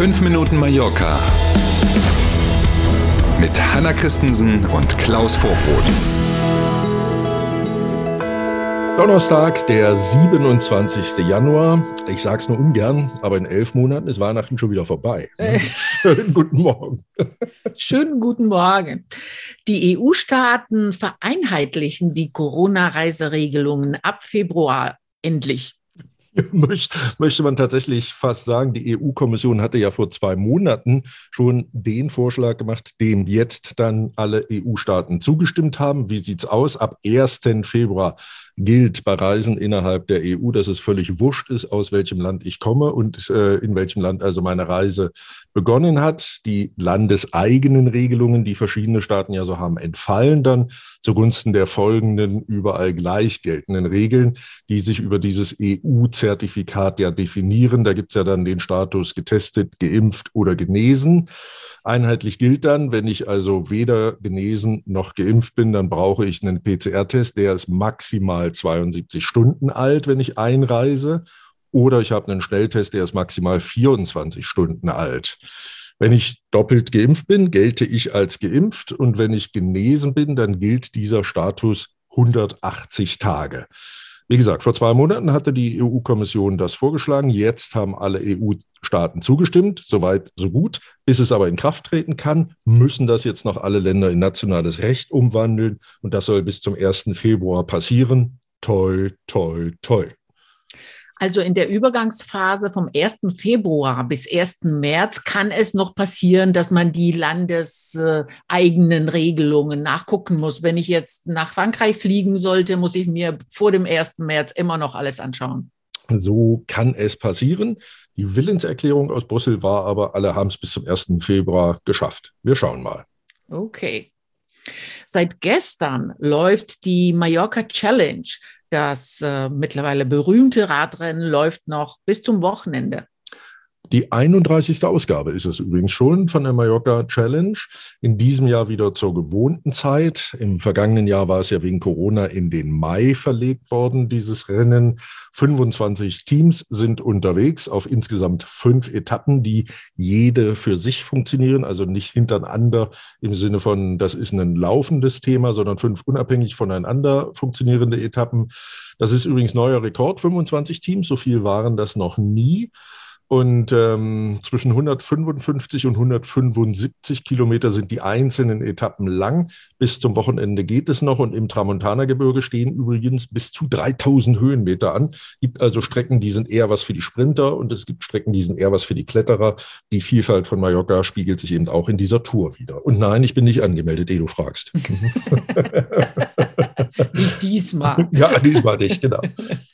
5 Minuten Mallorca mit Hanna Christensen und Klaus Vorbrot. Donnerstag, der 27. Januar. Ich sag's nur ungern, aber in elf Monaten ist Weihnachten schon wieder vorbei. Äh. Schönen guten Morgen. Schönen guten Morgen. Die EU-Staaten vereinheitlichen die Corona-Reiseregelungen ab Februar endlich. Möcht, möchte man tatsächlich fast sagen, die EU-Kommission hatte ja vor zwei Monaten schon den Vorschlag gemacht, dem jetzt dann alle EU-Staaten zugestimmt haben. Wie sieht's aus? Ab 1. Februar gilt bei Reisen innerhalb der EU, dass es völlig wurscht ist, aus welchem Land ich komme und äh, in welchem Land also meine Reise begonnen hat. Die landeseigenen Regelungen, die verschiedene Staaten ja so haben, entfallen dann zugunsten der folgenden überall gleich geltenden Regeln, die sich über dieses EU-Zertifikat ja definieren. Da gibt's ja dann den Status getestet, geimpft oder genesen. Einheitlich gilt dann, wenn ich also weder genesen noch geimpft bin, dann brauche ich einen PCR-Test, der ist maximal 72 Stunden alt, wenn ich einreise. Oder ich habe einen Schnelltest, der ist maximal 24 Stunden alt. Wenn ich doppelt geimpft bin, gelte ich als geimpft. Und wenn ich genesen bin, dann gilt dieser Status 180 Tage. Wie gesagt, vor zwei Monaten hatte die EU-Kommission das vorgeschlagen. Jetzt haben alle EU-Staaten zugestimmt. Soweit, so gut. Bis es aber in Kraft treten kann, müssen das jetzt noch alle Länder in nationales Recht umwandeln. Und das soll bis zum 1. Februar passieren. Toll, toll, toll. Also in der Übergangsphase vom 1. Februar bis 1. März kann es noch passieren, dass man die landeseigenen Regelungen nachgucken muss. Wenn ich jetzt nach Frankreich fliegen sollte, muss ich mir vor dem 1. März immer noch alles anschauen. So kann es passieren. Die Willenserklärung aus Brüssel war aber, alle haben es bis zum 1. Februar geschafft. Wir schauen mal. Okay. Seit gestern läuft die Mallorca Challenge. Das äh, mittlerweile berühmte Radrennen läuft noch bis zum Wochenende. Die 31. Ausgabe ist es übrigens schon von der Mallorca Challenge. In diesem Jahr wieder zur gewohnten Zeit. Im vergangenen Jahr war es ja wegen Corona in den Mai verlegt worden, dieses Rennen. 25 Teams sind unterwegs auf insgesamt fünf Etappen, die jede für sich funktionieren, also nicht hintereinander im Sinne von, das ist ein laufendes Thema, sondern fünf unabhängig voneinander funktionierende Etappen. Das ist übrigens neuer Rekord, 25 Teams, so viel waren das noch nie. Und ähm, zwischen 155 und 175 Kilometer sind die einzelnen Etappen lang. Bis zum Wochenende geht es noch. Und im Tramontana-Gebirge stehen übrigens bis zu 3000 Höhenmeter an. Es gibt also Strecken, die sind eher was für die Sprinter und es gibt Strecken, die sind eher was für die Kletterer. Die Vielfalt von Mallorca spiegelt sich eben auch in dieser Tour wieder. Und nein, ich bin nicht angemeldet, ehe du fragst. nicht diesmal. Ja, diesmal nicht, genau.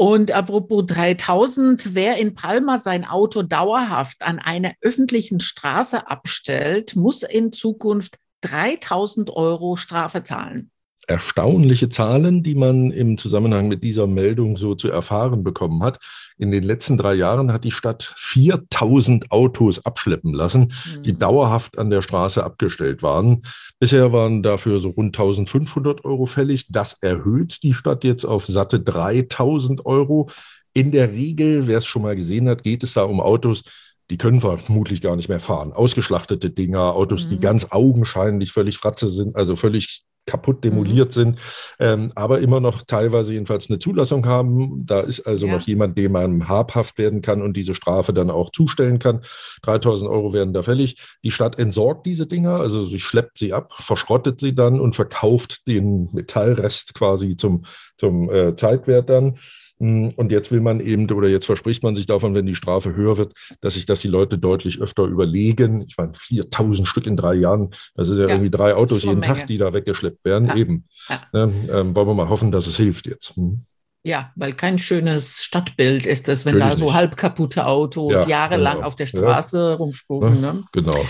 Und apropos 3000, wer in Palma sein Auto dauerhaft an einer öffentlichen Straße abstellt, muss in Zukunft 3000 Euro Strafe zahlen erstaunliche Zahlen, die man im Zusammenhang mit dieser Meldung so zu erfahren bekommen hat. In den letzten drei Jahren hat die Stadt 4000 Autos abschleppen lassen, mhm. die dauerhaft an der Straße abgestellt waren. Bisher waren dafür so rund 1500 Euro fällig. Das erhöht die Stadt jetzt auf satte 3000 Euro. In der Regel, wer es schon mal gesehen hat, geht es da um Autos, die können vermutlich gar nicht mehr fahren. Ausgeschlachtete Dinger, Autos, mhm. die ganz augenscheinlich völlig fratze sind, also völlig kaputt demoliert mhm. sind, ähm, aber immer noch teilweise jedenfalls eine Zulassung haben. Da ist also ja. noch jemand, dem man habhaft werden kann und diese Strafe dann auch zustellen kann. 3000 Euro werden da fällig. Die Stadt entsorgt diese Dinger, also sie schleppt sie ab, verschrottet sie dann und verkauft den Metallrest quasi zum, zum äh, Zeitwert dann. Hm, und jetzt will man eben, oder jetzt verspricht man sich davon, wenn die Strafe höher wird, dass sich das die Leute deutlich öfter überlegen. Ich meine, 4000 Stück in drei Jahren, das ist ja, ja irgendwie drei Autos jeden Menge. Tag, die da weggeschleppt werden. Ja. Eben. Ja. Ne, ähm, wollen wir mal hoffen, dass es hilft jetzt. Hm. Ja, weil kein schönes Stadtbild ist es, wenn Natürlich da so halb kaputte Autos jahrelang genau. auf der Straße rumspucken. Ne? Genau.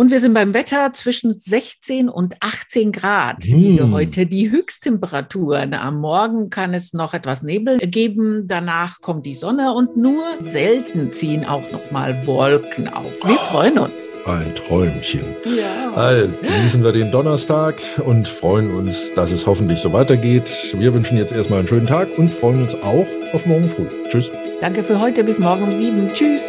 Und wir sind beim Wetter zwischen 16 und 18 Grad. Hm. Heute die Höchsttemperaturen. Am Morgen kann es noch etwas Nebel geben. Danach kommt die Sonne und nur selten ziehen auch noch mal Wolken auf. Wir oh, freuen uns. Ein Träumchen. Ja. Also genießen wir den Donnerstag und freuen uns, dass es hoffentlich so weitergeht. Wir wünschen jetzt erstmal einen schönen Tag und freuen uns auch auf morgen früh. Tschüss. Danke für heute. Bis morgen um sieben. Tschüss.